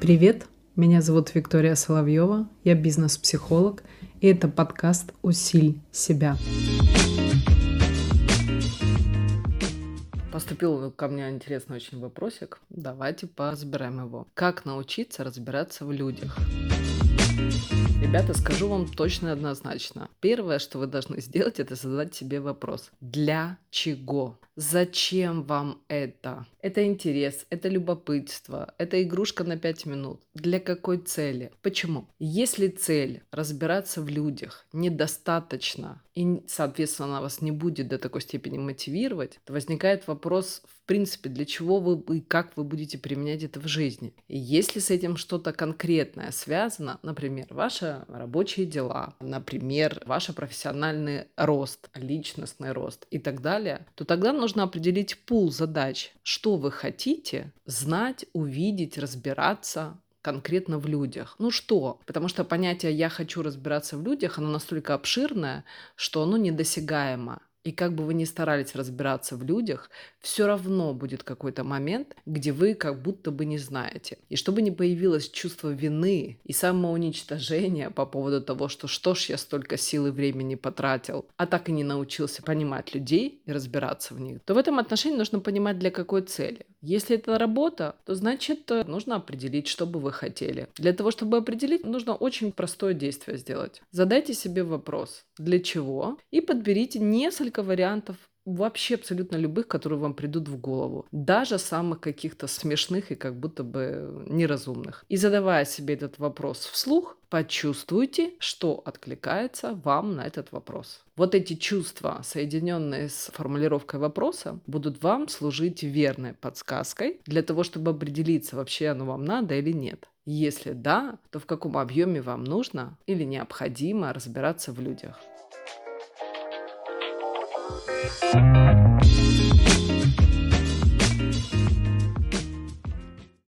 Привет, меня зовут Виктория Соловьева, я бизнес-психолог, и это подкаст «Усиль себя». Поступил ко мне интересный очень вопросик. Давайте позабираем его. Как научиться разбираться в людях? Ребята, скажу вам точно и однозначно. Первое, что вы должны сделать, это задать себе вопрос. Для чего? Зачем вам это? Это интерес, это любопытство, это игрушка на 5 минут. Для какой цели? Почему? Если цель разбираться в людях недостаточно и, соответственно, вас не будет до такой степени мотивировать, то возникает вопрос, в принципе, для чего вы и как вы будете применять это в жизни. И если с этим что-то конкретное связано, например, ваши рабочие дела, например, ваш профессиональный рост, личностный рост и так далее, то тогда нужно определить пул задач, что вы хотите знать, увидеть, разбираться, конкретно в людях. Ну что? Потому что понятие «я хочу разбираться в людях», оно настолько обширное, что оно недосягаемо. И как бы вы ни старались разбираться в людях, все равно будет какой-то момент, где вы как будто бы не знаете. И чтобы не появилось чувство вины и самоуничтожения по поводу того, что что ж я столько сил и времени потратил, а так и не научился понимать людей и разбираться в них, то в этом отношении нужно понимать, для какой цели. Если это работа, то значит э, нужно определить, что бы вы хотели. Для того, чтобы определить, нужно очень простое действие сделать. Задайте себе вопрос, для чего, и подберите несколько вариантов вообще абсолютно любых, которые вам придут в голову. Даже самых каких-то смешных и как будто бы неразумных. И задавая себе этот вопрос вслух, почувствуйте, что откликается вам на этот вопрос. Вот эти чувства, соединенные с формулировкой вопроса, будут вам служить верной подсказкой для того, чтобы определиться, вообще оно вам надо или нет. Если да, то в каком объеме вам нужно или необходимо разбираться в людях. Thank you.